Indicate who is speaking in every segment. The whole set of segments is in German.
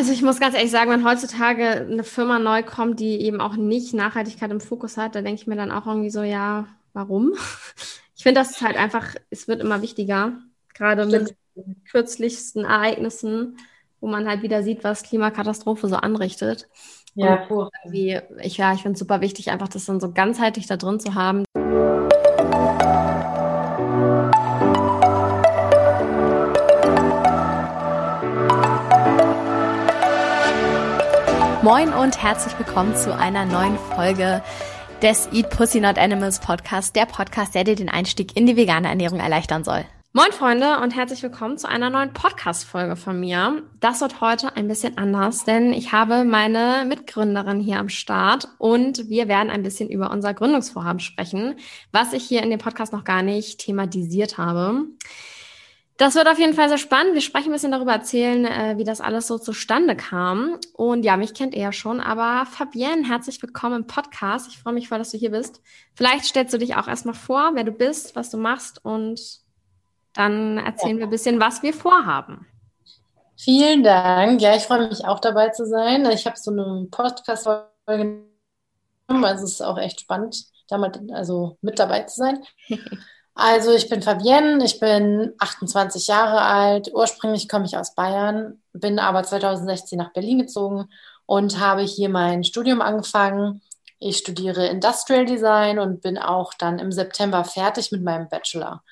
Speaker 1: Also ich muss ganz ehrlich sagen, wenn heutzutage eine Firma neu kommt, die eben auch nicht Nachhaltigkeit im Fokus hat, da denke ich mir dann auch irgendwie so, ja, warum? Ich finde, das ist halt einfach, es wird immer wichtiger, gerade Stimmt. mit kürzlichsten Ereignissen, wo man halt wieder sieht, was Klimakatastrophe so anrichtet. Ja, cool. Ich, ja, ich finde es super wichtig, einfach das dann so ganzheitlich da drin zu haben. Moin und herzlich willkommen zu einer neuen Folge des Eat Pussy Not Animals Podcast, der Podcast, der dir den Einstieg in die vegane Ernährung erleichtern soll. Moin Freunde und herzlich willkommen zu einer neuen Podcast-Folge von mir. Das wird heute ein bisschen anders, denn ich habe meine Mitgründerin hier am Start und wir werden ein bisschen über unser Gründungsvorhaben sprechen, was ich hier in dem Podcast noch gar nicht thematisiert habe. Das wird auf jeden Fall sehr spannend. Wir sprechen ein bisschen darüber erzählen, äh, wie das alles so zustande kam. Und ja, mich kennt ihr ja schon, aber Fabienne, herzlich willkommen im Podcast. Ich freue mich voll, dass du hier bist. Vielleicht stellst du dich auch erstmal vor, wer du bist, was du machst und dann erzählen ja. wir ein bisschen, was wir vorhaben.
Speaker 2: Vielen Dank. Ja, ich freue mich auch dabei zu sein. Ich habe so eine Podcast-Folge genommen, also es ist auch echt spannend, damit, also mit dabei zu sein. Also ich bin Fabienne, ich bin 28 Jahre alt, ursprünglich komme ich aus Bayern, bin aber 2016 nach Berlin gezogen und habe hier mein Studium angefangen. Ich studiere Industrial Design und bin auch dann im September fertig mit meinem Bachelor.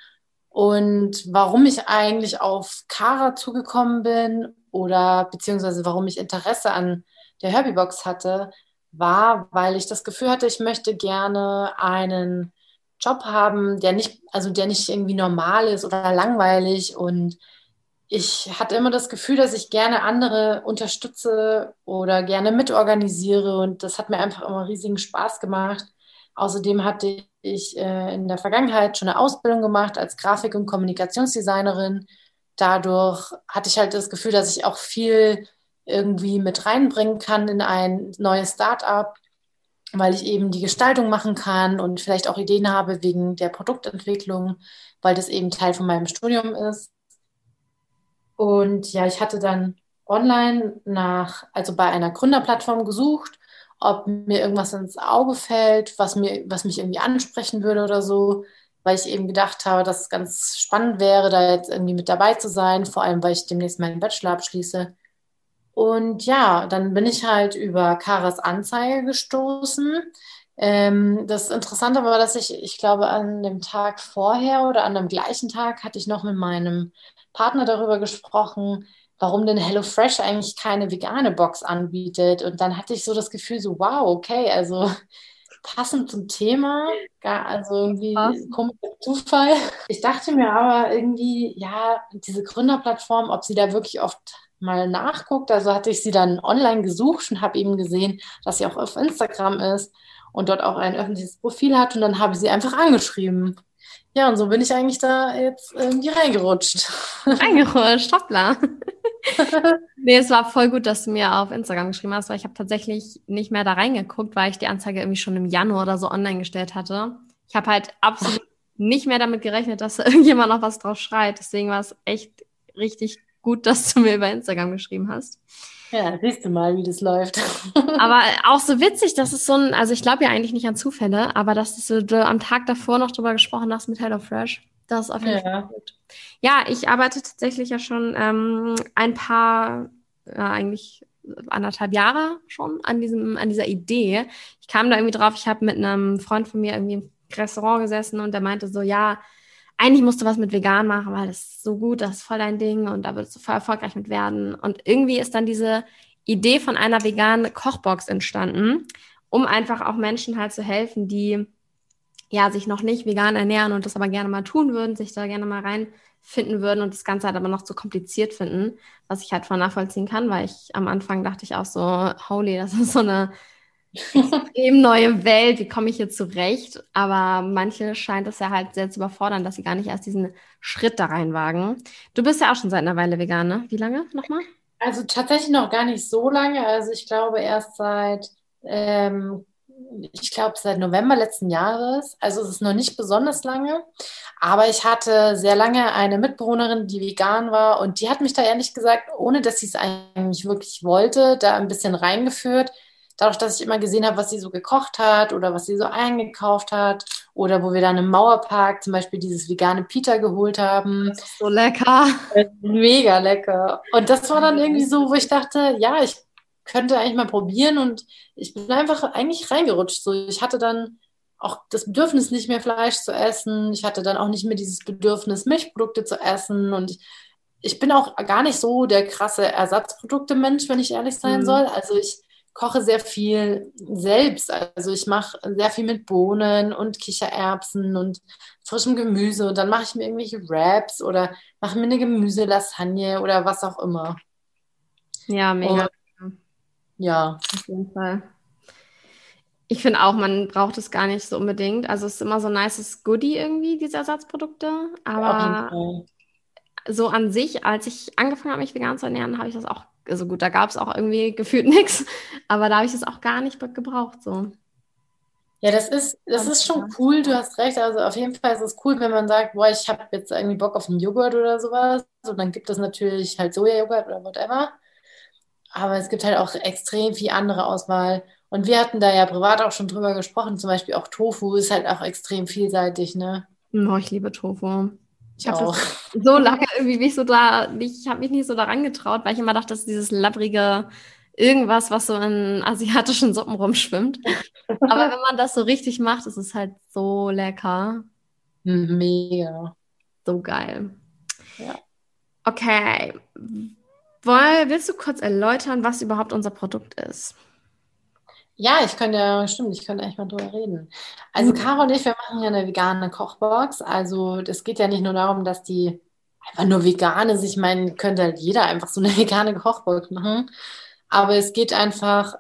Speaker 2: Und warum ich eigentlich auf Kara zugekommen bin oder beziehungsweise warum ich Interesse an der Herbie-Box hatte, war, weil ich das Gefühl hatte, ich möchte gerne einen Job haben, der nicht, also der nicht irgendwie normal ist oder langweilig. Und ich hatte immer das Gefühl, dass ich gerne andere unterstütze oder gerne mitorganisiere. Und das hat mir einfach immer riesigen Spaß gemacht. Außerdem hatte ich äh, in der Vergangenheit schon eine Ausbildung gemacht als Grafik- und Kommunikationsdesignerin. Dadurch hatte ich halt das Gefühl, dass ich auch viel irgendwie mit reinbringen kann in ein neues Start-up weil ich eben die Gestaltung machen kann und vielleicht auch Ideen habe wegen der Produktentwicklung, weil das eben Teil von meinem Studium ist. Und ja, ich hatte dann online nach, also bei einer Gründerplattform gesucht, ob mir irgendwas ins Auge fällt, was mir, was mich irgendwie ansprechen würde oder so, weil ich eben gedacht habe, dass es ganz spannend wäre, da jetzt irgendwie mit dabei zu sein, vor allem weil ich demnächst meinen Bachelor abschließe. Und ja, dann bin ich halt über Karas Anzeige gestoßen. Ähm, das Interessante war, dass ich, ich glaube, an dem Tag vorher oder an dem gleichen Tag hatte ich noch mit meinem Partner darüber gesprochen, warum denn HelloFresh eigentlich keine vegane Box anbietet. Und dann hatte ich so das Gefühl, so, wow, okay, also passend zum Thema, also irgendwie komischer Zufall. Ich dachte mir aber irgendwie, ja, diese Gründerplattform, ob sie da wirklich oft mal nachguckt. Also hatte ich sie dann online gesucht und habe eben gesehen, dass sie auch auf Instagram ist und dort auch ein öffentliches Profil hat. Und dann habe ich sie einfach angeschrieben. Ja, und so bin ich eigentlich da jetzt irgendwie reingerutscht.
Speaker 1: Reingerutscht, hoppla. nee, es war voll gut, dass du mir auf Instagram geschrieben hast, weil ich habe tatsächlich nicht mehr da reingeguckt, weil ich die Anzeige irgendwie schon im Januar oder so online gestellt hatte. Ich habe halt absolut nicht mehr damit gerechnet, dass da irgendjemand noch was drauf schreit. Deswegen war es echt richtig gut, dass du mir über Instagram geschrieben hast.
Speaker 2: Ja, siehst du mal, wie das läuft.
Speaker 1: aber auch so witzig, dass es so ein, also ich glaube ja eigentlich nicht an Zufälle, aber dass du, du am Tag davor noch drüber gesprochen hast mit HelloFresh. Das ist auf jeden ja. Fall gut. Ja, ich arbeite tatsächlich ja schon ähm, ein paar, ja, eigentlich anderthalb Jahre schon an diesem, an dieser Idee. Ich kam da irgendwie drauf, ich habe mit einem Freund von mir irgendwie im Restaurant gesessen und der meinte so, ja, eigentlich musst du was mit vegan machen, weil das ist so gut, das ist voll dein Ding und da würdest du voll erfolgreich mit werden. Und irgendwie ist dann diese Idee von einer veganen Kochbox entstanden, um einfach auch Menschen halt zu helfen, die ja sich noch nicht vegan ernähren und das aber gerne mal tun würden, sich da gerne mal reinfinden würden und das Ganze halt aber noch zu kompliziert finden, was ich halt voll nachvollziehen kann, weil ich am Anfang dachte ich auch so, holy, das ist so eine extrem neue Welt, wie komme ich hier zurecht? Aber manche scheint es ja halt sehr zu überfordern, dass sie gar nicht erst diesen Schritt da reinwagen. Du bist ja auch schon seit einer Weile vegan, ne? Wie lange nochmal?
Speaker 2: Also tatsächlich noch gar nicht so lange. Also ich glaube erst seit ähm, ich glaube, seit November letzten Jahres. Also es ist noch nicht besonders lange. Aber ich hatte sehr lange eine Mitbewohnerin, die vegan war. Und die hat mich da ehrlich gesagt, ohne dass sie es eigentlich wirklich wollte, da ein bisschen reingeführt. Dadurch, dass ich immer gesehen habe, was sie so gekocht hat oder was sie so eingekauft hat. Oder wo wir dann im Mauerpark zum Beispiel dieses vegane Pita geholt haben.
Speaker 1: So lecker.
Speaker 2: Mega lecker. Und das war dann irgendwie so, wo ich dachte, ja, ich könnte eigentlich mal probieren und ich bin einfach eigentlich reingerutscht. So, ich hatte dann auch das Bedürfnis, nicht mehr Fleisch zu essen. Ich hatte dann auch nicht mehr dieses Bedürfnis, Milchprodukte zu essen. Und ich, ich bin auch gar nicht so der krasse Ersatzprodukte-Mensch, wenn ich ehrlich sein mhm. soll. Also ich koche sehr viel selbst. Also ich mache sehr viel mit Bohnen und Kichererbsen und frischem Gemüse. Und dann mache ich mir irgendwelche Wraps oder mache mir eine Gemüselasagne oder was auch immer.
Speaker 1: Ja, mega. Und
Speaker 2: ja.
Speaker 1: Auf jeden Fall. Ich finde auch, man braucht es gar nicht so unbedingt. Also es ist immer so ein nices Goodie irgendwie, diese Ersatzprodukte. Aber so an sich, als ich angefangen habe, mich vegan zu ernähren, habe ich das auch, also gut, da gab es auch irgendwie gefühlt nichts, aber da habe ich es auch gar nicht gebraucht. So.
Speaker 2: Ja, das ist, das ist schon cool, du hast recht. Also auf jeden Fall ist es cool, wenn man sagt, boah, ich habe jetzt irgendwie Bock auf einen Joghurt oder sowas. Und dann gibt es natürlich halt Sojajoghurt oder whatever. Aber es gibt halt auch extrem viel andere Auswahl. Und wir hatten da ja privat auch schon drüber gesprochen. Zum Beispiel auch Tofu ist halt auch extrem vielseitig, ne?
Speaker 1: Oh, ich liebe Tofu. Ich habe so lange irgendwie mich so da, ich habe mich nicht so daran getraut, weil ich immer dachte, dass dieses labbrige irgendwas, was so in asiatischen Suppen rumschwimmt. Aber wenn man das so richtig macht, ist es halt so lecker.
Speaker 2: Mega.
Speaker 1: So geil.
Speaker 2: Ja.
Speaker 1: Okay. Woll, willst du kurz erläutern, was überhaupt unser Produkt ist?
Speaker 2: Ja, ich könnte, stimmt, ich könnte eigentlich mal drüber reden. Also, mhm. Caro und ich, wir machen ja eine vegane Kochbox. Also, es geht ja nicht nur darum, dass die einfach nur vegan ist. Ich meine, könnte halt jeder einfach so eine vegane Kochbox machen. Aber es geht einfach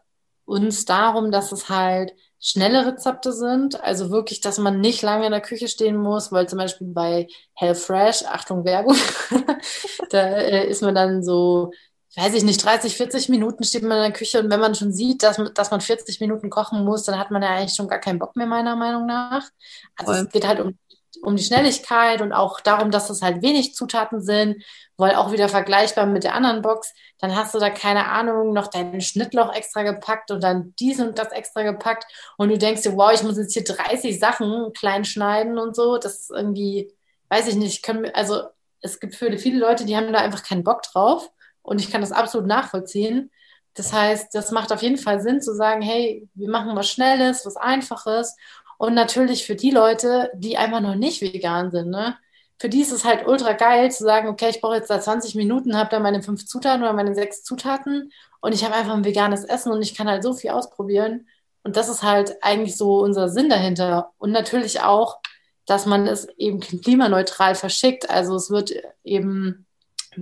Speaker 2: uns darum, dass es halt schnelle Rezepte sind. Also wirklich, dass man nicht lange in der Küche stehen muss, weil zum Beispiel bei HelloFresh, Achtung Werbung, da äh, ist man dann so, weiß ich nicht, 30, 40 Minuten steht man in der Küche und wenn man schon sieht, dass, dass man 40 Minuten kochen muss, dann hat man ja eigentlich schon gar keinen Bock mehr, meiner Meinung nach. Also Voll. es geht halt um um die Schnelligkeit und auch darum, dass es halt wenig Zutaten sind, weil auch wieder vergleichbar mit der anderen Box, dann hast du da keine Ahnung, noch deinen Schnittloch extra gepackt und dann dies und das extra gepackt und du denkst dir, wow, ich muss jetzt hier 30 Sachen klein schneiden und so, das ist irgendwie, weiß ich nicht, können, also es gibt für viele Leute, die haben da einfach keinen Bock drauf und ich kann das absolut nachvollziehen. Das heißt, das macht auf jeden Fall Sinn zu sagen, hey, wir machen was Schnelles, was Einfaches und natürlich für die Leute, die einfach noch nicht vegan sind, ne? Für die ist es halt ultra geil zu sagen, okay, ich brauche jetzt da 20 Minuten, habe da meine fünf Zutaten oder meine sechs Zutaten und ich habe einfach ein veganes Essen und ich kann halt so viel ausprobieren. Und das ist halt eigentlich so unser Sinn dahinter. Und natürlich auch, dass man es eben klimaneutral verschickt. Also es wird eben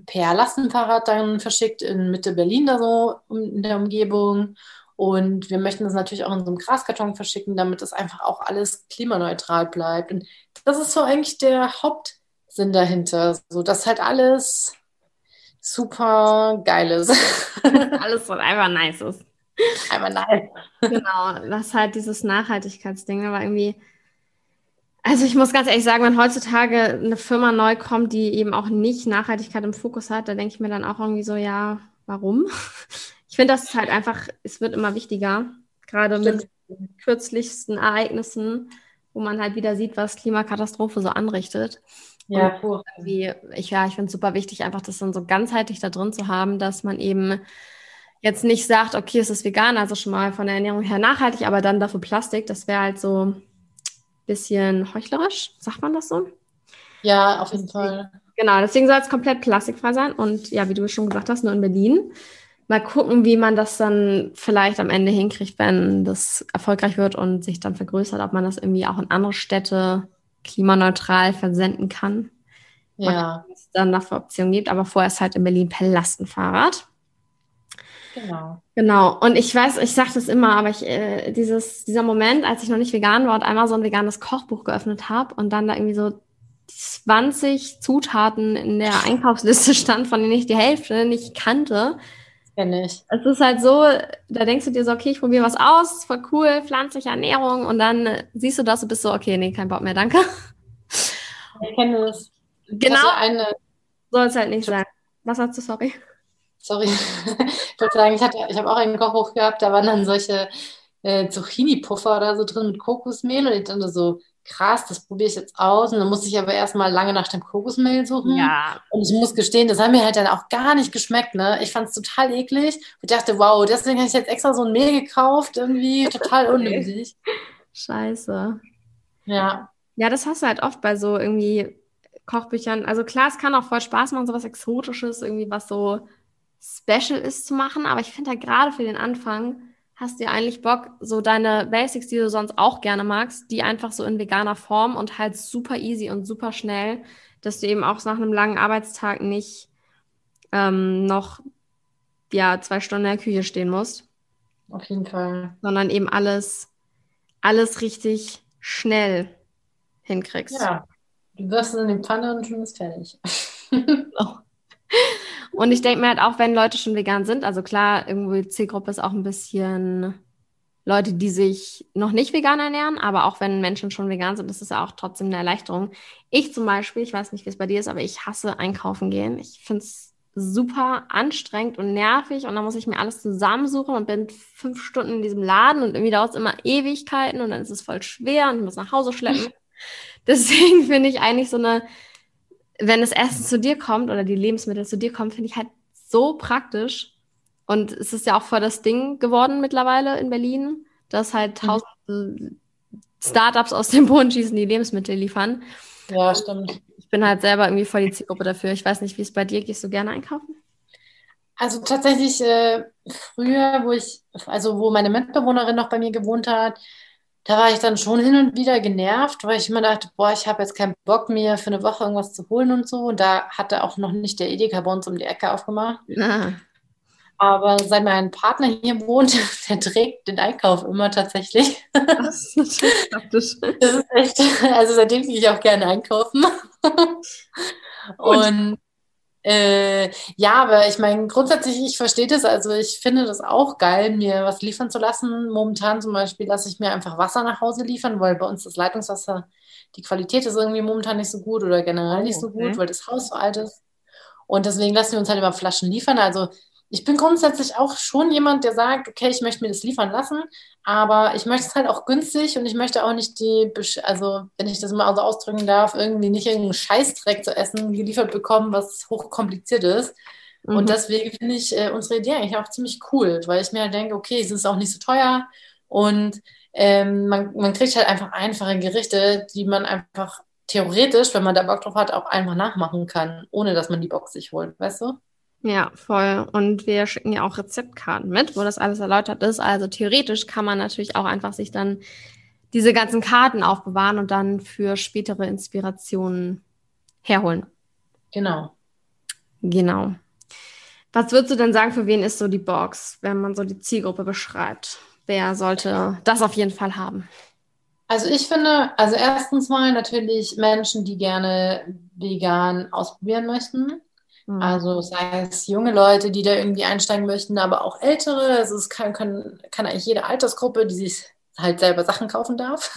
Speaker 2: per Lastenfahrrad dann verschickt in Mitte Berlin da so in der Umgebung und wir möchten das natürlich auch in so einem Graskarton verschicken, damit das einfach auch alles klimaneutral bleibt. Und das ist so eigentlich der Hauptsinn dahinter. So, dass halt alles super geil ist.
Speaker 1: alles, was einfach nice ist.
Speaker 2: Einfach nice.
Speaker 1: Genau, das ist halt dieses Nachhaltigkeitsding, aber irgendwie. Also ich muss ganz ehrlich sagen, wenn heutzutage eine Firma neu kommt, die eben auch nicht Nachhaltigkeit im Fokus hat, da denke ich mir dann auch irgendwie so, ja, warum? ich finde, das ist halt einfach, es wird immer wichtiger, gerade mit kürzlichsten Ereignissen, wo man halt wieder sieht, was Klimakatastrophe so anrichtet.
Speaker 2: Ja, cool.
Speaker 1: ich, ja, ich finde es super wichtig, einfach das dann so ganzheitlich da drin zu haben, dass man eben jetzt nicht sagt, okay, es ist vegan, also schon mal von der Ernährung her nachhaltig, aber dann dafür Plastik. Das wäre halt so ein bisschen heuchlerisch, sagt man das so?
Speaker 2: Ja, auf jeden Fall.
Speaker 1: Genau, deswegen soll es komplett plastikfrei sein und ja, wie du schon gesagt hast, nur in Berlin mal gucken, wie man das dann vielleicht am Ende hinkriegt, wenn das erfolgreich wird und sich dann vergrößert, ob man das irgendwie auch in andere Städte klimaneutral versenden kann.
Speaker 2: Ja.
Speaker 1: es dann dafür Optionen gibt, aber vorher ist halt in Berlin per Lastenfahrrad.
Speaker 2: Genau.
Speaker 1: Genau. Und ich weiß, ich sage das immer, aber ich, äh, dieses, dieser Moment, als ich noch nicht vegan war und einmal so ein veganes Kochbuch geöffnet habe und dann da irgendwie so 20 Zutaten in der Einkaufsliste stand, von denen ich die Hälfte nicht kannte,
Speaker 2: Kenne ich.
Speaker 1: Es ist halt so, da denkst du dir so, okay, ich probiere was aus, voll cool, pflanzliche Ernährung und dann siehst du das und bist so, okay, nee, kein Bock mehr, danke.
Speaker 2: Ich kenne das.
Speaker 1: Genau. Eine... Soll es halt nicht sein. Was hast du, sorry?
Speaker 2: Sorry. ich wollte sagen, ich, ich habe auch einen Kochbuch gehabt, da waren dann solche äh, Zucchini-Puffer oder so drin mit Kokosmehl und ich dachte so, krass, das probiere ich jetzt aus. Und dann musste ich aber erstmal lange nach dem Kokosmehl suchen.
Speaker 1: Ja.
Speaker 2: Und ich muss gestehen, das hat mir halt dann auch gar nicht geschmeckt. Ne? Ich fand es total eklig. Ich dachte, wow, deswegen habe ich jetzt extra so ein Mehl gekauft. Irgendwie total unnötig.
Speaker 1: Scheiße.
Speaker 2: Ja.
Speaker 1: Ja, das hast du halt oft bei so irgendwie Kochbüchern. Also klar, es kann auch voll Spaß machen, so was Exotisches, irgendwie was so special ist zu machen. Aber ich finde halt gerade für den Anfang hast du ja eigentlich Bock, so deine Basics, die du sonst auch gerne magst, die einfach so in veganer Form und halt super easy und super schnell, dass du eben auch nach einem langen Arbeitstag nicht ähm, noch ja, zwei Stunden in der Küche stehen musst.
Speaker 2: Auf jeden Fall.
Speaker 1: Sondern eben alles, alles richtig schnell hinkriegst.
Speaker 2: Ja, du wirfst es in die Pfanne und schon ist fertig.
Speaker 1: so. Und ich denke mir halt auch, wenn Leute schon vegan sind, also klar, irgendwie Zielgruppe ist auch ein bisschen Leute, die sich noch nicht vegan ernähren, aber auch wenn Menschen schon vegan sind, ist es ja auch trotzdem eine Erleichterung. Ich zum Beispiel, ich weiß nicht, wie es bei dir ist, aber ich hasse einkaufen gehen. Ich finde es super anstrengend und nervig und dann muss ich mir alles zusammensuchen und bin fünf Stunden in diesem Laden und irgendwie dauert es immer Ewigkeiten und dann ist es voll schwer und ich muss nach Hause schleppen. Deswegen finde ich eigentlich so eine wenn das Essen zu dir kommt oder die Lebensmittel zu dir kommen, finde ich halt so praktisch. Und es ist ja auch voll das Ding geworden mittlerweile in Berlin, dass halt mhm. tausend Startups aus dem Boden schießen, die Lebensmittel liefern.
Speaker 2: Ja, stimmt.
Speaker 1: Ich bin halt selber irgendwie voll die Zielgruppe dafür. Ich weiß nicht, wie es bei dir Gehst du gerne einkaufen?
Speaker 2: Also tatsächlich äh, früher, wo ich, also wo meine Mitbewohnerin noch bei mir gewohnt hat, da war ich dann schon hin und wieder genervt, weil ich immer dachte, boah, ich habe jetzt keinen Bock mir für eine Woche irgendwas zu holen und so. Und da hatte auch noch nicht der Edeka bei uns um die Ecke aufgemacht.
Speaker 1: Ah.
Speaker 2: Aber seit mein Partner hier wohnt, der trägt den Einkauf immer tatsächlich.
Speaker 1: Das ist praktisch.
Speaker 2: Das ist echt, also seitdem gehe ich auch gerne einkaufen. Und äh, ja, aber ich meine, grundsätzlich, ich verstehe das. Also ich finde das auch geil, mir was liefern zu lassen. Momentan zum Beispiel lasse ich mir einfach Wasser nach Hause liefern, weil bei uns das Leitungswasser, die Qualität ist irgendwie momentan nicht so gut oder generell nicht so gut, weil das Haus so alt ist. Und deswegen lassen wir uns halt immer Flaschen liefern. Also ich bin grundsätzlich auch schon jemand, der sagt, okay, ich möchte mir das liefern lassen, aber ich möchte es halt auch günstig und ich möchte auch nicht die, also wenn ich das mal so ausdrücken darf, irgendwie nicht irgendeinen Scheißdreck zu essen geliefert bekommen, was hochkompliziert ist. Mhm. Und deswegen finde ich äh, unsere Idee eigentlich auch ziemlich cool, weil ich mir halt denke, okay, es ist auch nicht so teuer und ähm, man, man kriegt halt einfach einfache Gerichte, die man einfach theoretisch, wenn man da Bock drauf hat, auch einfach nachmachen kann, ohne dass man die Box sich holt, weißt du?
Speaker 1: Ja, voll. Und wir schicken ja auch Rezeptkarten mit, wo das alles erläutert ist. Also theoretisch kann man natürlich auch einfach sich dann diese ganzen Karten aufbewahren und dann für spätere Inspirationen herholen.
Speaker 2: Genau.
Speaker 1: Genau. Was würdest du denn sagen, für wen ist so die Box, wenn man so die Zielgruppe beschreibt? Wer sollte das auf jeden Fall haben?
Speaker 2: Also ich finde, also erstens mal natürlich Menschen, die gerne vegan ausprobieren möchten. Mhm. Also sei es junge Leute, die da irgendwie einsteigen möchten, aber auch ältere. Also es kann, kann, kann eigentlich jede Altersgruppe, die sich halt selber Sachen kaufen darf,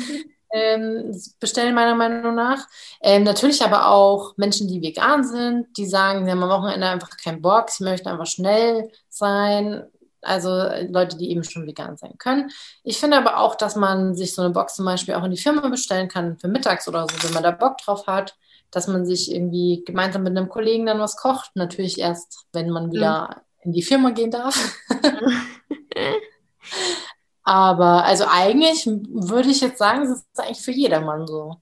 Speaker 2: ähm, bestellen, meiner Meinung nach. Ähm, natürlich aber auch Menschen, die vegan sind, die sagen, sie haben am Wochenende einfach keinen Bock, sie möchten einfach schnell sein. Also Leute, die eben schon vegan sein können. Ich finde aber auch, dass man sich so eine Box zum Beispiel auch in die Firma bestellen kann für mittags oder so, wenn man da Bock drauf hat dass man sich irgendwie gemeinsam mit einem Kollegen dann was kocht. Natürlich erst, wenn man wieder mhm. in die Firma gehen darf. Aber also eigentlich würde ich jetzt sagen, es ist eigentlich für jedermann so.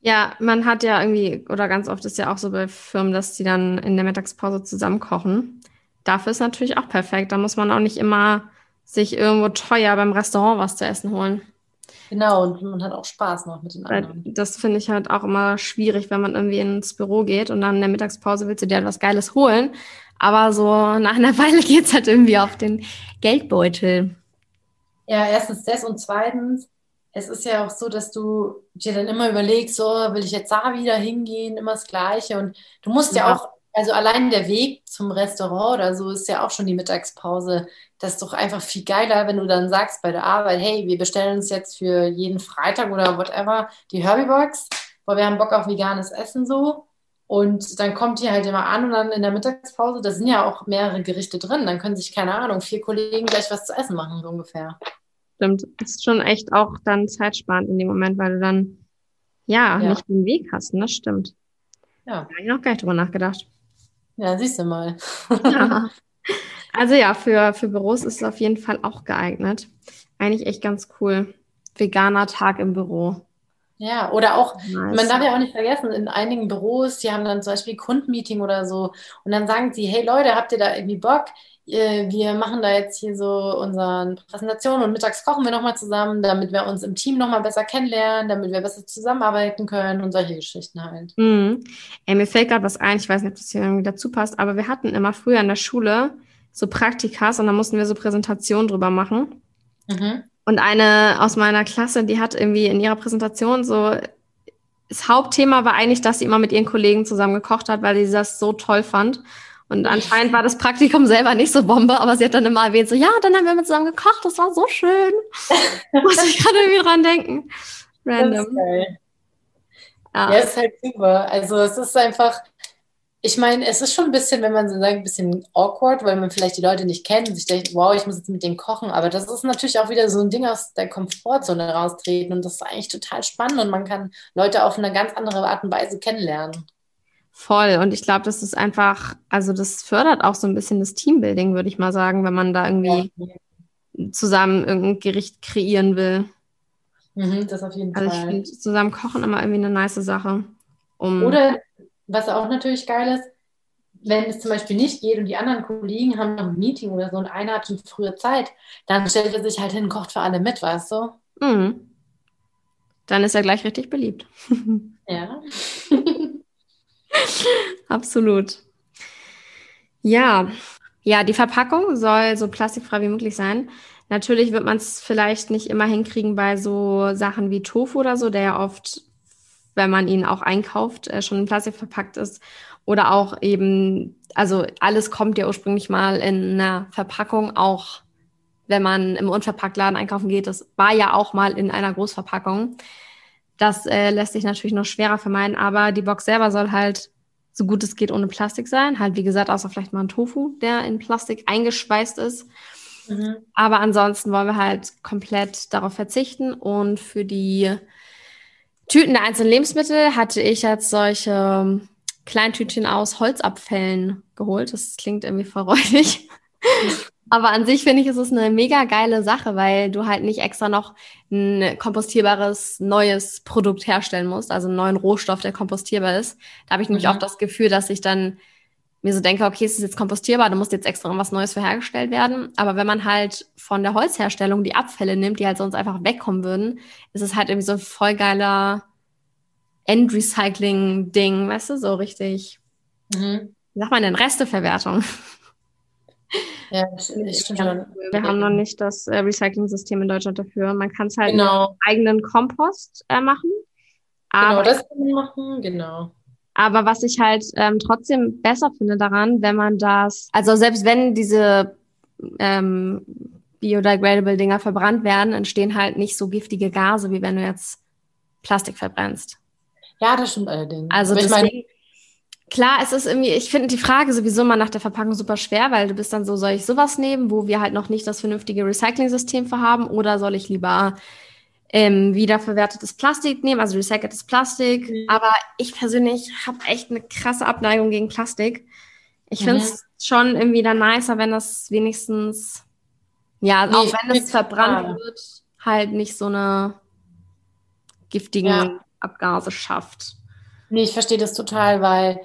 Speaker 1: Ja, man hat ja irgendwie, oder ganz oft ist ja auch so bei Firmen, dass die dann in der Mittagspause zusammen kochen. Dafür ist natürlich auch perfekt. Da muss man auch nicht immer sich irgendwo teuer beim Restaurant was zu essen holen.
Speaker 2: Genau, und man hat auch Spaß noch mit den anderen.
Speaker 1: Das finde ich halt auch immer schwierig, wenn man irgendwie ins Büro geht und dann in der Mittagspause willst du dir etwas Geiles holen. Aber so nach einer Weile geht es halt irgendwie auf den Geldbeutel.
Speaker 2: Ja, erstens das und zweitens, es ist ja auch so, dass du dir dann immer überlegst, so will ich jetzt da wieder hingehen, immer das Gleiche. Und du musst ja, ja auch Also allein der Weg zum Restaurant oder so ist ja auch schon die Mittagspause. Das ist doch einfach viel geiler, wenn du dann sagst bei der Arbeit, hey, wir bestellen uns jetzt für jeden Freitag oder whatever die Herbie-Box, weil wir haben Bock auf veganes Essen so. Und dann kommt die halt immer an und dann in der Mittagspause, da sind ja auch mehrere Gerichte drin. Dann können sich, keine Ahnung, vier Kollegen gleich was zu essen machen, so ungefähr.
Speaker 1: Stimmt. Das ist schon echt auch dann zeitsparend in dem Moment, weil du dann ja, ja. nicht den Weg hast. Das stimmt. Ja. Da habe ich noch gar nicht drüber nachgedacht.
Speaker 2: Ja, siehst du mal.
Speaker 1: ja. Also ja, für, für Büros ist es auf jeden Fall auch geeignet. Eigentlich echt ganz cool. Veganer Tag im Büro.
Speaker 2: Ja, oder auch, nice. man darf ja auch nicht vergessen, in einigen Büros, die haben dann zum Beispiel Kundenmeeting oder so und dann sagen sie, hey Leute, habt ihr da irgendwie Bock? Wir machen da jetzt hier so unsere Präsentation und mittags kochen wir nochmal zusammen, damit wir uns im Team nochmal besser kennenlernen, damit wir besser zusammenarbeiten können und solche Geschichten halt.
Speaker 1: Mhm. Ey, mir fällt gerade was ein, ich weiß nicht, ob das hier irgendwie dazu passt, aber wir hatten immer früher in der Schule so Praktikas und da mussten wir so Präsentationen drüber machen. Mhm. Und eine aus meiner Klasse, die hat irgendwie in ihrer Präsentation so, das Hauptthema war eigentlich, dass sie immer mit ihren Kollegen zusammen gekocht hat, weil sie das so toll fand. Und anscheinend war das Praktikum selber nicht so Bombe, aber sie hat dann immer erwähnt, so, ja, dann haben wir mit zusammen gekocht, das war so schön. Muss ich gerade irgendwie dran denken.
Speaker 2: Random. Ja, ist halt super. Also es ist einfach, ich meine, es ist schon ein bisschen, wenn man so sagt, ein bisschen awkward, weil man vielleicht die Leute nicht kennt und sich denkt, wow, ich muss jetzt mit denen kochen. Aber das ist natürlich auch wieder so ein Ding aus der Komfortzone raustreten und das ist eigentlich total spannend und man kann Leute auf eine ganz andere Art und Weise kennenlernen.
Speaker 1: Voll. Und ich glaube, das ist einfach, also das fördert auch so ein bisschen das Teambuilding, würde ich mal sagen, wenn man da irgendwie ja. zusammen irgendein Gericht kreieren will.
Speaker 2: Mhm, das auf jeden
Speaker 1: also
Speaker 2: Fall.
Speaker 1: Ich finde zusammen kochen immer irgendwie eine nice Sache.
Speaker 2: Um Oder was auch natürlich geil ist, wenn es zum Beispiel nicht geht und die anderen Kollegen haben noch ein Meeting oder so und einer hat schon frühe Zeit, dann stellt er sich halt hin, kocht für alle mit, weißt du? Mhm.
Speaker 1: Dann ist er gleich richtig beliebt.
Speaker 2: Ja.
Speaker 1: Absolut. Ja, ja, die Verpackung soll so plastikfrei wie möglich sein. Natürlich wird man es vielleicht nicht immer hinkriegen bei so Sachen wie Tofu oder so, der ja oft, wenn man ihn auch einkauft, äh, schon in Plastik verpackt ist. Oder auch eben, also alles kommt ja ursprünglich mal in einer Verpackung, auch wenn man im Unverpacktladen einkaufen geht. Das war ja auch mal in einer Großverpackung. Das äh, lässt sich natürlich noch schwerer vermeiden, aber die Box selber soll halt so gut es geht ohne Plastik sein. Halt, wie gesagt, außer vielleicht mal ein Tofu, der in Plastik eingeschweißt ist. Mhm. Aber ansonsten wollen wir halt komplett darauf verzichten. Und für die Tüten der einzelnen Lebensmittel hatte ich jetzt solche Kleintütchen aus Holzabfällen geholt. Das klingt irgendwie verräuchig. Aber an sich finde ich, ist es eine mega geile Sache, weil du halt nicht extra noch ein kompostierbares neues Produkt herstellen musst, also einen neuen Rohstoff, der kompostierbar ist. Da habe ich nämlich mhm. auch das Gefühl, dass ich dann mir so denke, okay, es ist jetzt kompostierbar, da muss jetzt extra irgendwas Neues für hergestellt werden. Aber wenn man halt von der Holzherstellung die Abfälle nimmt, die halt sonst einfach wegkommen würden, ist es halt irgendwie so ein voll geiler Endrecycling-Ding, weißt du, so richtig. Mhm. Wie sagt man denn? Resteverwertung.
Speaker 2: Ja, das stimmt schon.
Speaker 1: Wir haben noch nicht das äh, Recycling-System in Deutschland dafür. Man kann es halt genau. mit eigenen Kompost äh, machen.
Speaker 2: Genau, das kann man machen, genau.
Speaker 1: Aber was ich halt ähm, trotzdem besser finde daran, wenn man das, also selbst wenn diese ähm, biodegradable Dinger verbrannt werden, entstehen halt nicht so giftige Gase, wie wenn du jetzt Plastik verbrennst.
Speaker 2: Ja, das stimmt allerdings.
Speaker 1: Also deswegen, ich mein, Klar, es ist irgendwie, ich finde die Frage sowieso mal nach der Verpackung super schwer, weil du bist dann so, soll ich sowas nehmen, wo wir halt noch nicht das vernünftige Recycling-System für haben, oder soll ich lieber ähm, wiederverwertetes Plastik nehmen, also recyceltes Plastik. Mhm. Aber ich persönlich habe echt eine krasse Abneigung gegen Plastik. Ich finde es mhm. schon irgendwie dann nicer, wenn das wenigstens, ja, nee, auch wenn es verbrannt klar. wird, halt nicht so eine giftigen ja. Abgase schafft.
Speaker 2: Nee, ich verstehe das total, weil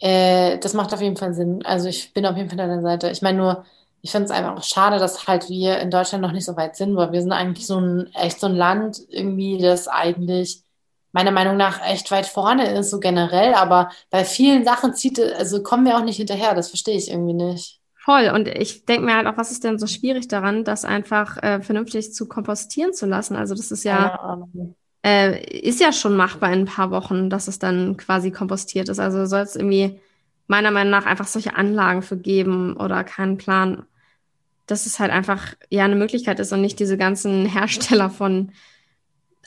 Speaker 2: äh, das macht auf jeden Fall Sinn. Also ich bin auf jeden Fall an deiner Seite. Ich meine nur, ich finde es einfach auch schade, dass halt wir in Deutschland noch nicht so weit sind, weil wir sind eigentlich so ein, echt so ein Land irgendwie, das eigentlich meiner Meinung nach echt weit vorne ist, so generell, aber bei vielen Sachen zieht, also kommen wir auch nicht hinterher, das verstehe ich irgendwie nicht.
Speaker 1: Voll. Und ich denke mir halt auch, was ist denn so schwierig daran, das einfach äh, vernünftig zu kompostieren zu lassen? Also das ist ja, äh, ist ja schon machbar in ein paar Wochen, dass es dann quasi kompostiert ist. Also soll es irgendwie meiner Meinung nach einfach solche Anlagen für geben oder keinen Plan, dass es halt einfach ja eine Möglichkeit ist und nicht diese ganzen Hersteller von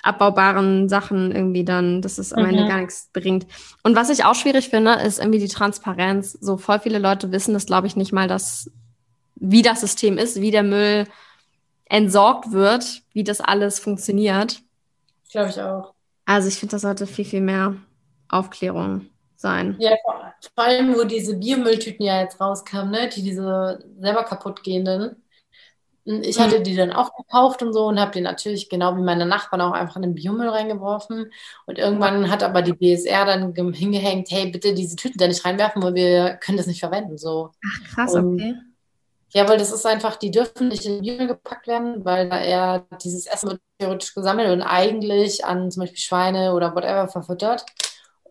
Speaker 1: abbaubaren Sachen irgendwie dann, dass es am mhm. Ende gar nichts bringt. Und was ich auch schwierig finde, ist irgendwie die Transparenz. So voll viele Leute wissen das, glaube ich, nicht mal, dass wie das System ist, wie der Müll entsorgt wird, wie das alles funktioniert.
Speaker 2: Glaube ich auch.
Speaker 1: Also ich finde, das sollte viel, viel mehr Aufklärung sein.
Speaker 2: Ja, vor allem, wo diese Biomülltüten ja jetzt rauskamen, ne? die diese selber kaputt gehenden. Ich hatte mhm. die dann auch gekauft und so und habe die natürlich genau wie meine Nachbarn auch einfach in den Biomüll reingeworfen. Und irgendwann hat aber die BSR dann hingehängt, hey, bitte diese Tüten da nicht reinwerfen, weil wir können das nicht verwenden. So.
Speaker 1: Ach, krass, und, okay.
Speaker 2: Ja, weil das ist einfach, die dürfen nicht in den Biomüll gepackt werden, weil da eher dieses Essen wird theoretisch gesammelt und eigentlich an zum Beispiel Schweine oder whatever verfüttert.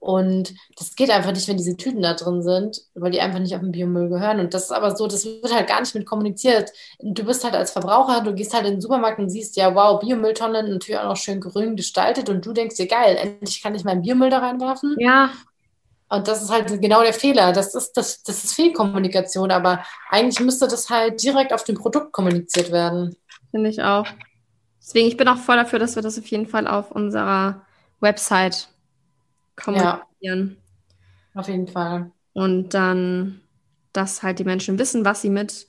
Speaker 2: Und das geht einfach nicht, wenn diese Tüten da drin sind, weil die einfach nicht auf den Biomüll gehören. Und das ist aber so, das wird halt gar nicht mit kommuniziert. Du bist halt als Verbraucher, du gehst halt in den Supermarkt und siehst, ja, wow, Biomülltonne, natürlich auch noch schön grün gestaltet. Und du denkst dir, geil, endlich kann ich meinen Biomüll da reinwerfen.
Speaker 1: Ja.
Speaker 2: Und das ist halt genau der Fehler. Das ist, das, das ist Fehlkommunikation, aber eigentlich müsste das halt direkt auf dem Produkt kommuniziert werden.
Speaker 1: Finde ich auch. Deswegen, ich bin auch voll dafür, dass wir das auf jeden Fall auf unserer Website kommunizieren.
Speaker 2: Ja, auf jeden Fall.
Speaker 1: Und dann, dass halt die Menschen wissen, was sie mit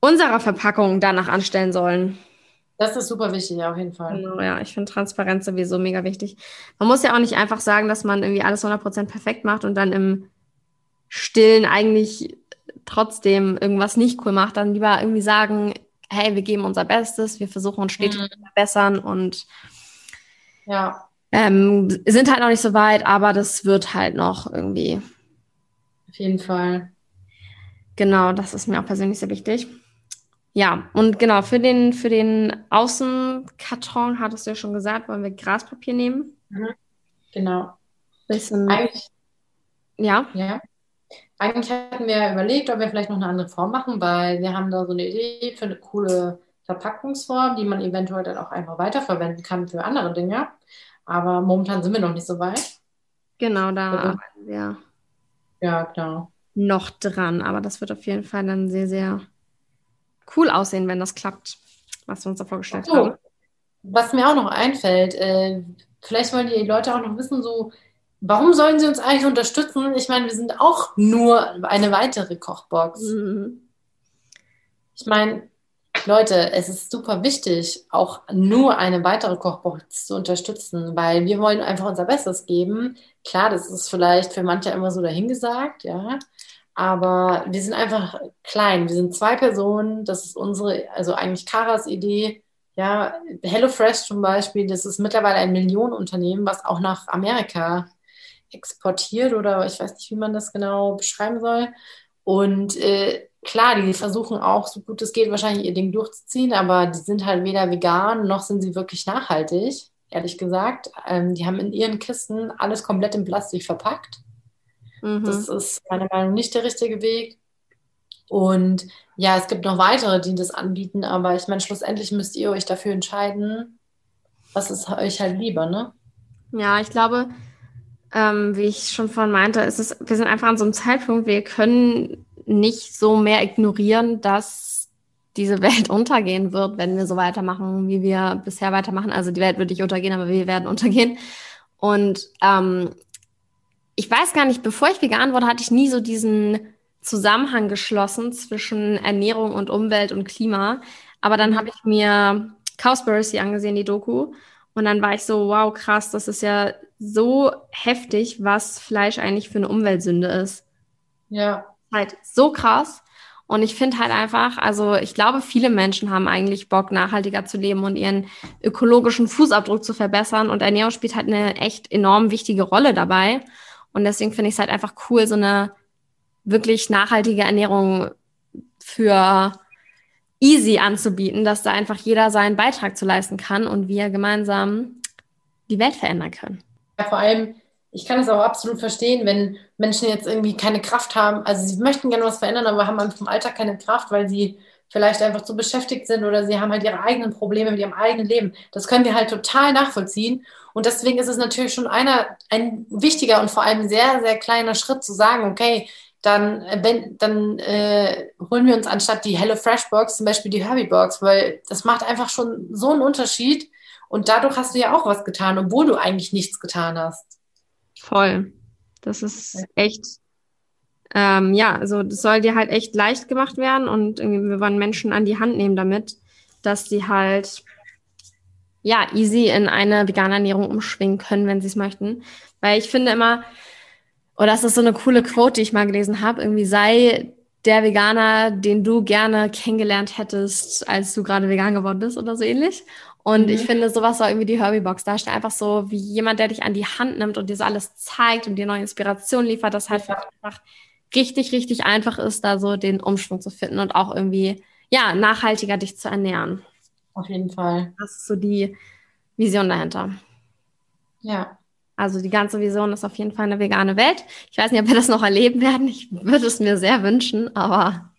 Speaker 1: unserer Verpackung danach anstellen sollen.
Speaker 2: Das ist super wichtig, auf jeden Fall.
Speaker 1: Genau, ja, ich finde Transparenz sowieso mega wichtig. Man muss ja auch nicht einfach sagen, dass man irgendwie alles 100% perfekt macht und dann im Stillen eigentlich trotzdem irgendwas nicht cool macht. Dann lieber irgendwie sagen, hey, wir geben unser Bestes, wir versuchen uns stetig mhm. zu verbessern und
Speaker 2: ja.
Speaker 1: Ähm, sind halt noch nicht so weit, aber das wird halt noch irgendwie.
Speaker 2: Auf jeden Fall.
Speaker 1: Genau, das ist mir auch persönlich sehr wichtig. Ja, und genau, für den, für den Außenkarton, hattest du ja schon gesagt, wollen wir Graspapier nehmen.
Speaker 2: Mhm. Genau.
Speaker 1: Bisschen, Eigentlich,
Speaker 2: ja. ja. Eigentlich hatten wir überlegt, ob wir vielleicht noch eine andere Form machen, weil wir haben da so eine Idee für eine coole Verpackungsform, die man eventuell dann auch einfach weiterverwenden kann für andere Dinge. Aber momentan sind wir noch nicht so weit.
Speaker 1: Genau, da also, arbeiten wir.
Speaker 2: Ja, genau.
Speaker 1: Noch dran, aber das wird auf jeden Fall dann sehr, sehr cool aussehen, wenn das klappt, was wir uns da vorgestellt so, haben.
Speaker 2: Was mir auch noch einfällt, äh, vielleicht wollen die Leute auch noch wissen, so, warum sollen sie uns eigentlich unterstützen? Ich meine, wir sind auch nur eine weitere Kochbox. Mhm. Ich meine, Leute, es ist super wichtig, auch nur eine weitere Kochbox zu unterstützen, weil wir wollen einfach unser Bestes geben. Klar, das ist vielleicht für manche immer so dahingesagt, ja. Aber wir sind einfach klein. Wir sind zwei Personen. Das ist unsere, also eigentlich Karas Idee. Ja, HelloFresh zum Beispiel, das ist mittlerweile ein Millionenunternehmen, was auch nach Amerika exportiert oder ich weiß nicht, wie man das genau beschreiben soll. Und äh, klar, die versuchen auch, so gut es geht, wahrscheinlich ihr Ding durchzuziehen, aber die sind halt weder vegan noch sind sie wirklich nachhaltig, ehrlich gesagt. Ähm, die haben in ihren Kisten alles komplett in Plastik verpackt. Mhm. Das ist meiner Meinung nach nicht der richtige Weg. Und ja, es gibt noch weitere, die das anbieten, aber ich meine, schlussendlich müsst ihr euch dafür entscheiden, was ist euch halt lieber, ne?
Speaker 1: Ja, ich glaube, ähm, wie ich schon vorhin meinte, ist es, wir sind einfach an so einem Zeitpunkt, wir können nicht so mehr ignorieren, dass diese Welt untergehen wird, wenn wir so weitermachen, wie wir bisher weitermachen. Also die Welt wird nicht untergehen, aber wir werden untergehen. Und ähm, ich weiß gar nicht, bevor ich vegan wurde, hatte ich nie so diesen Zusammenhang geschlossen zwischen Ernährung und Umwelt und Klima. Aber dann habe ich mir Cowspiracy angesehen, die Doku. Und dann war ich so, wow, krass, das ist ja so heftig, was Fleisch eigentlich für eine Umweltsünde ist.
Speaker 2: Ja
Speaker 1: halt so krass. Und ich finde halt einfach, also ich glaube, viele Menschen haben eigentlich Bock, nachhaltiger zu leben und ihren ökologischen Fußabdruck zu verbessern. Und Ernährung spielt halt eine echt enorm wichtige Rolle dabei. Und deswegen finde ich es halt einfach cool, so eine wirklich nachhaltige Ernährung für easy anzubieten, dass da einfach jeder seinen Beitrag zu leisten kann und wir gemeinsam die Welt verändern können.
Speaker 2: Ja, vor allem ich kann es auch absolut verstehen, wenn Menschen jetzt irgendwie keine Kraft haben. Also sie möchten gerne was verändern, aber haben vom Alltag keine Kraft, weil sie vielleicht einfach zu beschäftigt sind oder sie haben halt ihre eigenen Probleme mit ihrem eigenen Leben. Das können wir halt total nachvollziehen. Und deswegen ist es natürlich schon einer, ein wichtiger und vor allem sehr, sehr kleiner Schritt zu sagen, okay, dann, äh, wenn, dann äh, holen wir uns anstatt die Hello Fresh Box zum Beispiel die Herbie Box, weil das macht einfach schon so einen Unterschied. Und dadurch hast du ja auch was getan, obwohl du eigentlich nichts getan hast.
Speaker 1: Voll. Das ist echt, ähm, ja, also das soll dir halt echt leicht gemacht werden und irgendwie wir wollen Menschen an die Hand nehmen damit, dass die halt ja easy in eine vegane Ernährung umschwingen können, wenn sie es möchten. Weil ich finde immer, oder das ist so eine coole Quote, die ich mal gelesen habe, irgendwie sei der Veganer, den du gerne kennengelernt hättest, als du gerade vegan geworden bist oder so ähnlich. Und mhm. ich finde, sowas soll irgendwie die Herbie-Box darstellen. Einfach so wie jemand, der dich an die Hand nimmt und dir so alles zeigt und dir neue Inspiration liefert, das halt ja. einfach richtig, richtig einfach ist, da so den Umschwung zu finden und auch irgendwie, ja, nachhaltiger dich zu ernähren.
Speaker 2: Auf jeden Fall.
Speaker 1: Das ist so die Vision dahinter.
Speaker 2: Ja.
Speaker 1: Also die ganze Vision ist auf jeden Fall eine vegane Welt. Ich weiß nicht, ob wir das noch erleben werden. Ich würde es mir sehr wünschen, aber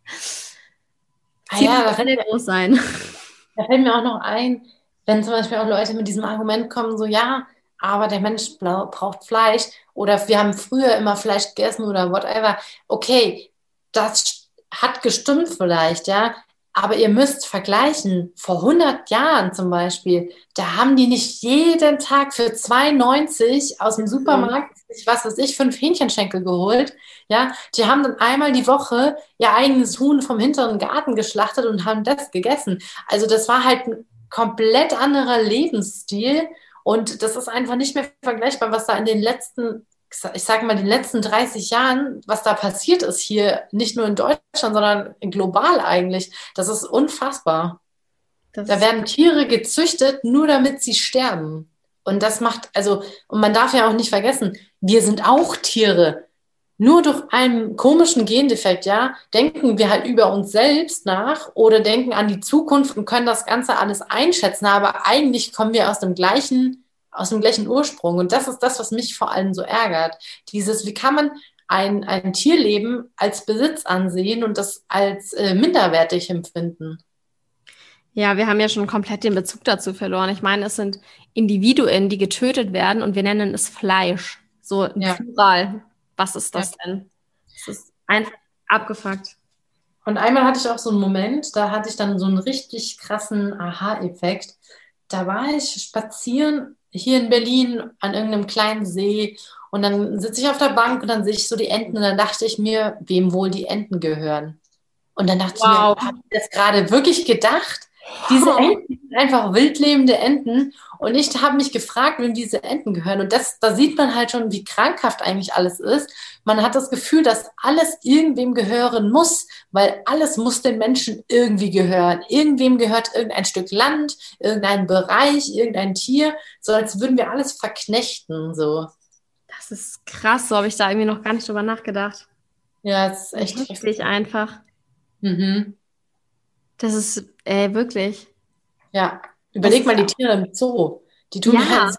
Speaker 2: ah ja, das wird groß sein. Da fällt mir auch noch ein, wenn zum Beispiel auch Leute mit diesem Argument kommen, so ja, aber der Mensch braucht Fleisch oder wir haben früher immer Fleisch gegessen oder whatever. Okay, das hat gestimmt vielleicht, ja, aber ihr müsst vergleichen, vor 100 Jahren zum Beispiel, da haben die nicht jeden Tag für 2,90 aus dem Supermarkt, mhm. was weiß ich, fünf Hähnchenschenkel geholt. Ja, die haben dann einmal die Woche ihr eigenes Huhn vom hinteren Garten geschlachtet und haben das gegessen. Also das war halt ein komplett anderer Lebensstil und das ist einfach nicht mehr vergleichbar, was da in den letzten ich sage mal, den letzten 30 Jahren, was da passiert ist hier, nicht nur in Deutschland, sondern global eigentlich, das ist unfassbar. Das da werden Tiere gezüchtet, nur damit sie sterben. Und das macht, also, und man darf ja auch nicht vergessen, wir sind auch Tiere. Nur durch einen komischen Gendefekt, ja, denken wir halt über uns selbst nach oder denken an die Zukunft und können das Ganze alles einschätzen. Aber eigentlich kommen wir aus dem gleichen aus dem gleichen Ursprung. Und das ist das, was mich vor allem so ärgert. Dieses, wie kann man ein, ein Tierleben als Besitz ansehen und das als äh, minderwertig empfinden?
Speaker 1: Ja, wir haben ja schon komplett den Bezug dazu verloren. Ich meine, es sind Individuen, die getötet werden und wir nennen es Fleisch. So ja. plural. Was ist das ja. denn? Das ist einfach abgefuckt.
Speaker 2: Und einmal hatte ich auch so einen Moment, da hatte ich dann so einen richtig krassen Aha-Effekt. Da war ich spazieren hier in Berlin an irgendeinem kleinen See und dann sitze ich auf der Bank und dann sehe ich so die Enten und dann dachte ich mir, wem wohl die Enten gehören. Und dann dachte wow. ich mir, habe ich das gerade wirklich gedacht? Diese Enten sind einfach wildlebende Enten. Und ich habe mich gefragt, wem diese Enten gehören. Und das, da sieht man halt schon, wie krankhaft eigentlich alles ist. Man hat das Gefühl, dass alles irgendwem gehören muss, weil alles muss den Menschen irgendwie gehören. Irgendwem gehört irgendein Stück Land, irgendein Bereich, irgendein Tier, so als würden wir alles verknechten. So.
Speaker 1: Das ist krass, so habe ich da irgendwie noch gar nicht drüber nachgedacht.
Speaker 2: Ja, es ist echt
Speaker 1: heftig einfach. Mhm. Das ist ey, wirklich.
Speaker 2: Ja, überleg mal die Tiere im Zoo. Die tun ja. halt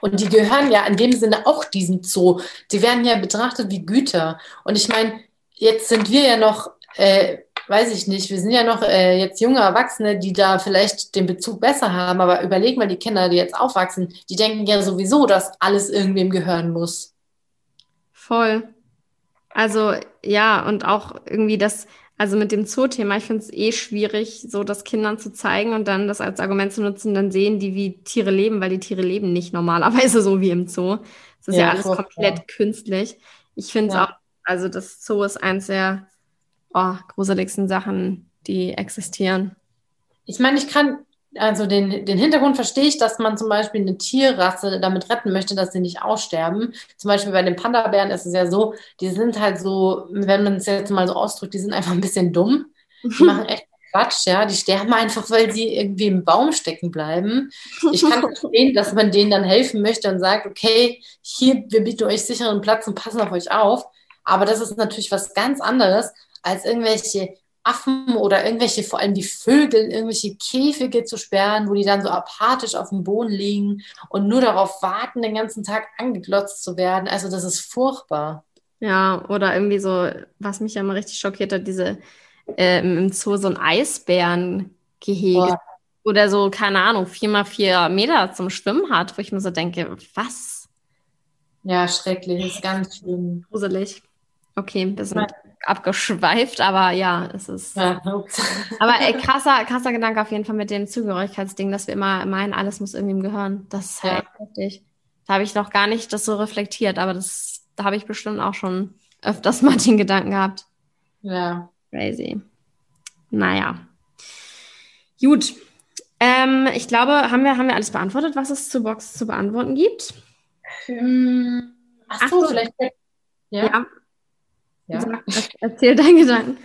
Speaker 2: und die gehören ja in dem Sinne auch diesem Zoo. Die werden ja betrachtet wie Güter. Und ich meine, jetzt sind wir ja noch, äh, weiß ich nicht, wir sind ja noch äh, jetzt junge Erwachsene, die da vielleicht den Bezug besser haben. Aber überleg mal die Kinder, die jetzt aufwachsen, die denken ja sowieso, dass alles irgendwem gehören muss.
Speaker 1: Voll. Also ja, und auch irgendwie das, also mit dem Zoo-Thema, ich finde es eh schwierig, so das Kindern zu zeigen und dann das als Argument zu nutzen, dann sehen die, wie Tiere leben, weil die Tiere leben nicht normalerweise so wie im Zoo. Das ist ja, ja alles komplett ja. künstlich. Ich finde es ja. auch, also das Zoo ist eins der oh, gruseligsten Sachen, die existieren.
Speaker 2: Ich meine, ich kann also den, den Hintergrund verstehe ich, dass man zum Beispiel eine Tierrasse damit retten möchte, dass sie nicht aussterben. Zum Beispiel bei den Panda-Bären ist es ja so, die sind halt so, wenn man es jetzt mal so ausdrückt, die sind einfach ein bisschen dumm. Die machen echt Quatsch, ja. Die sterben einfach, weil sie irgendwie im Baum stecken bleiben. Ich kann verstehen, dass man denen dann helfen möchte und sagt, okay, hier, wir bieten euch sicheren Platz und passen auf euch auf. Aber das ist natürlich was ganz anderes, als irgendwelche Affen oder irgendwelche, vor allem die Vögel, irgendwelche Käfige zu sperren, wo die dann so apathisch auf dem Boden liegen und nur darauf warten, den ganzen Tag angeglotzt zu werden. Also das ist furchtbar.
Speaker 1: Ja, oder irgendwie so, was mich ja immer richtig schockiert hat, diese äh, im Zoo so ein Eisbärengehege oder so, keine Ahnung, vier mal vier Meter zum Schwimmen hat, wo ich mir so denke, was?
Speaker 2: Ja, schrecklich, ist ganz schlimm.
Speaker 1: Gruselig. Okay, ein bisschen ja. abgeschweift, aber ja, es ist. Ja, aber ey, krasser, krasser Gedanke auf jeden Fall mit dem Zugehörigkeitsding, dass wir immer meinen, alles muss irgendwie im Gehirn. Das ist halt ja. heftig. Da habe ich noch gar nicht das so reflektiert, aber das, da habe ich bestimmt auch schon öfters mal den Gedanken gehabt.
Speaker 2: Ja.
Speaker 1: Crazy. Naja. Gut. Ähm, ich glaube, haben wir, haben wir alles beantwortet, was es zu Box zu beantworten gibt?
Speaker 2: Ähm, ach so, vielleicht.
Speaker 1: Ja. ja. Ja. Sag, erzähl deinen Gedanken.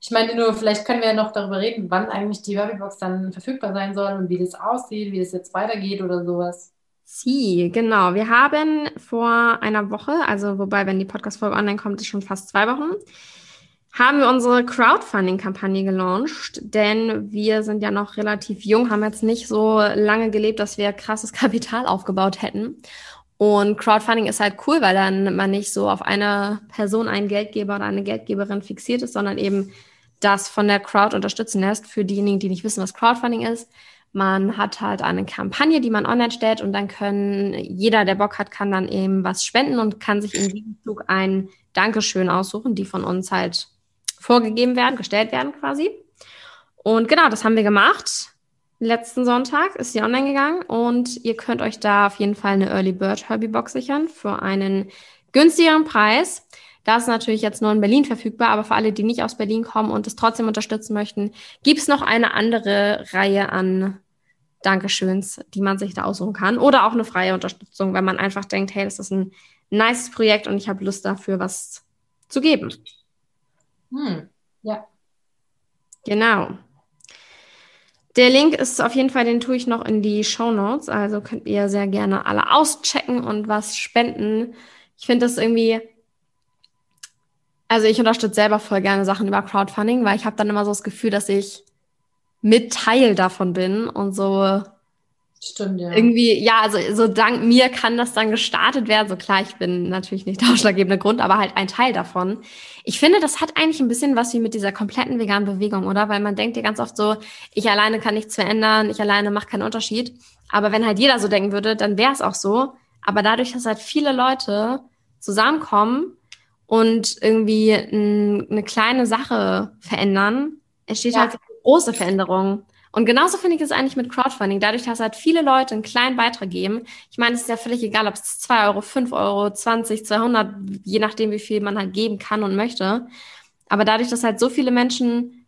Speaker 2: Ich meine nur, vielleicht können wir ja noch darüber reden, wann eigentlich die Herbie-Box dann verfügbar sein soll und wie das aussieht, wie es jetzt weitergeht oder sowas.
Speaker 1: Sie, genau. Wir haben vor einer Woche, also wobei, wenn die Podcast-Folge online kommt, ist schon fast zwei Wochen, haben wir unsere Crowdfunding-Kampagne gelauncht, denn wir sind ja noch relativ jung, haben jetzt nicht so lange gelebt, dass wir krasses Kapital aufgebaut hätten. Und Crowdfunding ist halt cool, weil dann man nicht so auf eine Person, einen Geldgeber oder eine Geldgeberin fixiert ist, sondern eben das von der Crowd unterstützen lässt. Für diejenigen, die nicht wissen, was Crowdfunding ist, man hat halt eine Kampagne, die man online stellt und dann können jeder, der Bock hat, kann dann eben was spenden und kann sich in diesem Zug ein Dankeschön aussuchen, die von uns halt vorgegeben werden, gestellt werden quasi. Und genau, das haben wir gemacht. Letzten Sonntag ist sie online gegangen und ihr könnt euch da auf jeden Fall eine Early Bird Herbie Box sichern für einen günstigeren Preis. Das ist natürlich jetzt nur in Berlin verfügbar, aber für alle, die nicht aus Berlin kommen und es trotzdem unterstützen möchten, gibt es noch eine andere Reihe an Dankeschöns, die man sich da aussuchen kann. Oder auch eine freie Unterstützung, wenn man einfach denkt, hey, das ist ein nice Projekt und ich habe Lust dafür, was zu geben.
Speaker 2: Hm, ja.
Speaker 1: Genau. Der Link ist auf jeden Fall, den tue ich noch in die Show Notes. Also könnt ihr sehr gerne alle auschecken und was spenden. Ich finde das irgendwie also ich unterstütze selber voll gerne Sachen über Crowdfunding, weil ich habe dann immer so das Gefühl, dass ich mit Teil davon bin und so
Speaker 2: Stimmt, ja.
Speaker 1: Irgendwie, ja, also so dank mir kann das dann gestartet werden. So klar, ich bin natürlich nicht der ausschlaggebende Grund, aber halt ein Teil davon. Ich finde, das hat eigentlich ein bisschen was wie mit dieser kompletten veganen Bewegung, oder? Weil man denkt ja ganz oft so, ich alleine kann nichts verändern, ich alleine mache keinen Unterschied. Aber wenn halt jeder so denken würde, dann wäre es auch so. Aber dadurch, dass halt viele Leute zusammenkommen und irgendwie ein, eine kleine Sache verändern, entsteht ja. halt eine große Veränderung. Und genauso finde ich es eigentlich mit Crowdfunding. Dadurch, dass halt viele Leute einen kleinen Beitrag geben. Ich meine, es ist ja völlig egal, ob es 2 Euro, 5 Euro, 20, 200, je nachdem, wie viel man halt geben kann und möchte. Aber dadurch, dass halt so viele Menschen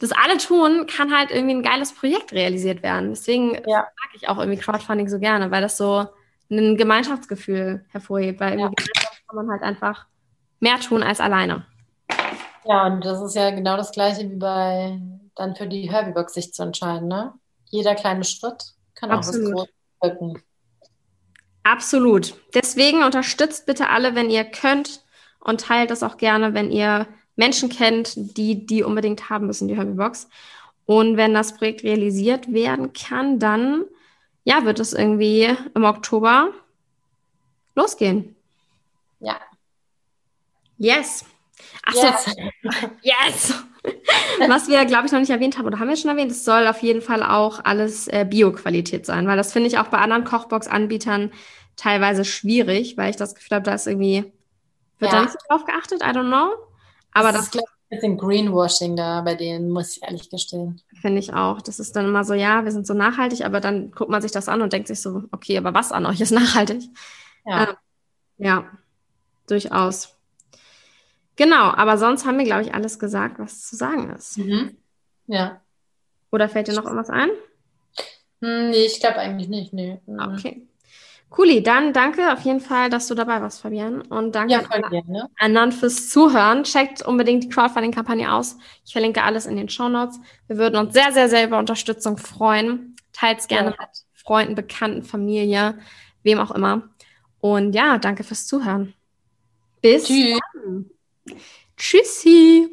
Speaker 1: das alle tun, kann halt irgendwie ein geiles Projekt realisiert werden. Deswegen ja. mag ich auch irgendwie Crowdfunding so gerne, weil das so ein Gemeinschaftsgefühl hervorhebt. Weil ja. kann man halt einfach mehr tun als alleine.
Speaker 2: Ja, und das ist ja genau das Gleiche wie bei dann für die Herbie-Box sich zu entscheiden. Ne? Jeder kleine Schritt kann auch Absolut. was Großes wirken.
Speaker 1: Absolut. Deswegen unterstützt bitte alle, wenn ihr könnt und teilt das auch gerne, wenn ihr Menschen kennt, die die unbedingt haben müssen, die Herbie-Box. Und wenn das Projekt realisiert werden kann, dann ja, wird es irgendwie im Oktober losgehen.
Speaker 2: Ja,
Speaker 1: Yes. Achso, yes. yes. Was wir, glaube ich, noch nicht erwähnt haben, oder haben wir schon erwähnt, es soll auf jeden Fall auch alles äh, Bio-Qualität sein, weil das finde ich auch bei anderen Kochbox-Anbietern teilweise schwierig, weil ich das Gefühl habe, da ist irgendwie, wird ja. da nicht drauf geachtet, I don't know. Aber das,
Speaker 2: das ist, ein bisschen Greenwashing da bei denen, muss ich ehrlich gestehen.
Speaker 1: Finde ich auch. Das ist dann immer so, ja, wir sind so nachhaltig, aber dann guckt man sich das an und denkt sich so, okay, aber was an euch ist nachhaltig? Ja. Ähm, ja, durchaus. Genau, aber sonst haben wir, glaube ich, alles gesagt, was zu sagen ist.
Speaker 2: Mhm. Ja.
Speaker 1: Oder fällt dir noch irgendwas ein?
Speaker 2: Hm, nee, ich glaube eigentlich nicht. Nee.
Speaker 1: Mhm. Okay. Cooli, dann danke auf jeden Fall, dass du dabei warst, Fabian. Und danke
Speaker 2: ja, an gerne.
Speaker 1: anderen fürs Zuhören. Checkt unbedingt die Crowdfunding-Kampagne aus. Ich verlinke alles in den Show Notes. Wir würden uns sehr, sehr, sehr über Unterstützung freuen. Teilt gerne ja. mit Freunden, Bekannten, Familie, wem auch immer. Und ja, danke fürs Zuhören. Bis
Speaker 2: Tschüss.
Speaker 1: dann. Tschüssi!